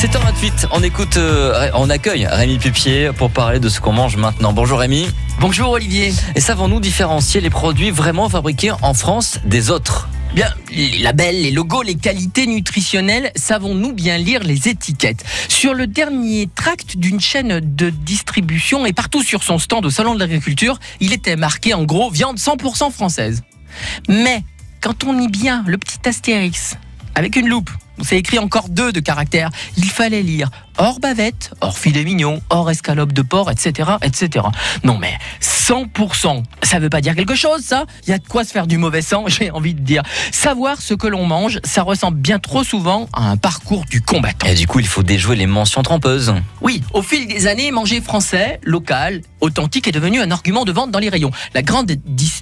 7h28, on écoute, euh, on accueille Rémi Pupier pour parler de ce qu'on mange maintenant. Bonjour Rémi. Bonjour Olivier. Et savons-nous différencier les produits vraiment fabriqués en France des autres? Bien, les labels, les logos, les qualités nutritionnelles, savons-nous bien lire les étiquettes? Sur le dernier tract d'une chaîne de distribution et partout sur son stand au Salon de l'Agriculture, il était marqué en gros viande 100% française. Mais quand on lit bien le petit astérix avec une loupe, c'est écrit encore deux de caractères, il fallait lire hors bavette, hors filet mignon, hors escalope de porc, etc., etc. Non mais 100%, ça veut pas dire quelque chose, ça Il y a de quoi se faire du mauvais sang, j'ai envie de dire. Savoir ce que l'on mange, ça ressemble bien trop souvent à un parcours du combattant. Et du coup, il faut déjouer les mentions trompeuses. Oui, au fil des années, manger français, local, authentique est devenu un argument de vente dans les rayons. La grande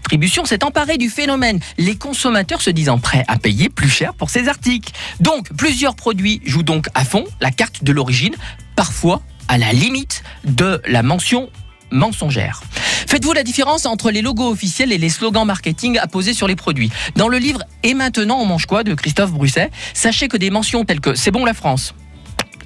distribution s'est emparée du phénomène, les consommateurs se disant prêts à payer plus cher pour ces articles. Donc, plusieurs produits jouent donc à fond la carte de l'origine, parfois à la limite de la mention mensongère. Faites-vous la différence entre les logos officiels et les slogans marketing apposés sur les produits Dans le livre Et maintenant on mange quoi de Christophe Brusset, sachez que des mentions telles que C'est bon la France,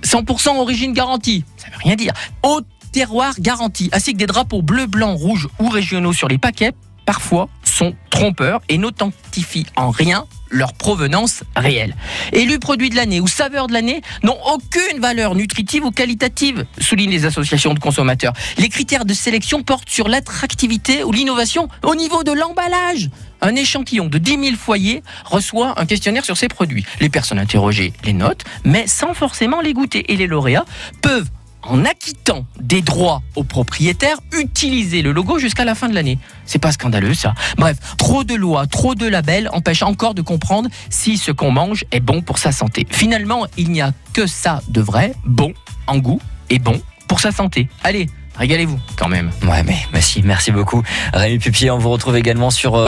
100% origine garantie, ça veut rien dire, au terroir garanti, ainsi que des drapeaux bleu, blanc, rouge ou régionaux sur les paquets, parfois sont trompeurs et n'authentifient en rien leur provenance réelle. Élus produits de l'année ou saveurs de l'année n'ont aucune valeur nutritive ou qualitative, soulignent les associations de consommateurs. Les critères de sélection portent sur l'attractivité ou l'innovation au niveau de l'emballage. Un échantillon de 10 000 foyers reçoit un questionnaire sur ces produits. Les personnes interrogées les notent, mais sans forcément les goûter. Et les lauréats peuvent en acquittant des droits aux propriétaires, utiliser le logo jusqu'à la fin de l'année. C'est pas scandaleux ça. Bref, trop de lois, trop de labels empêchent encore de comprendre si ce qu'on mange est bon pour sa santé. Finalement, il n'y a que ça de vrai, bon en goût et bon pour sa santé. Allez, régalez-vous quand même. Ouais, mais merci, merci beaucoup. Rémi Pupier, on vous retrouve également sur... Euh,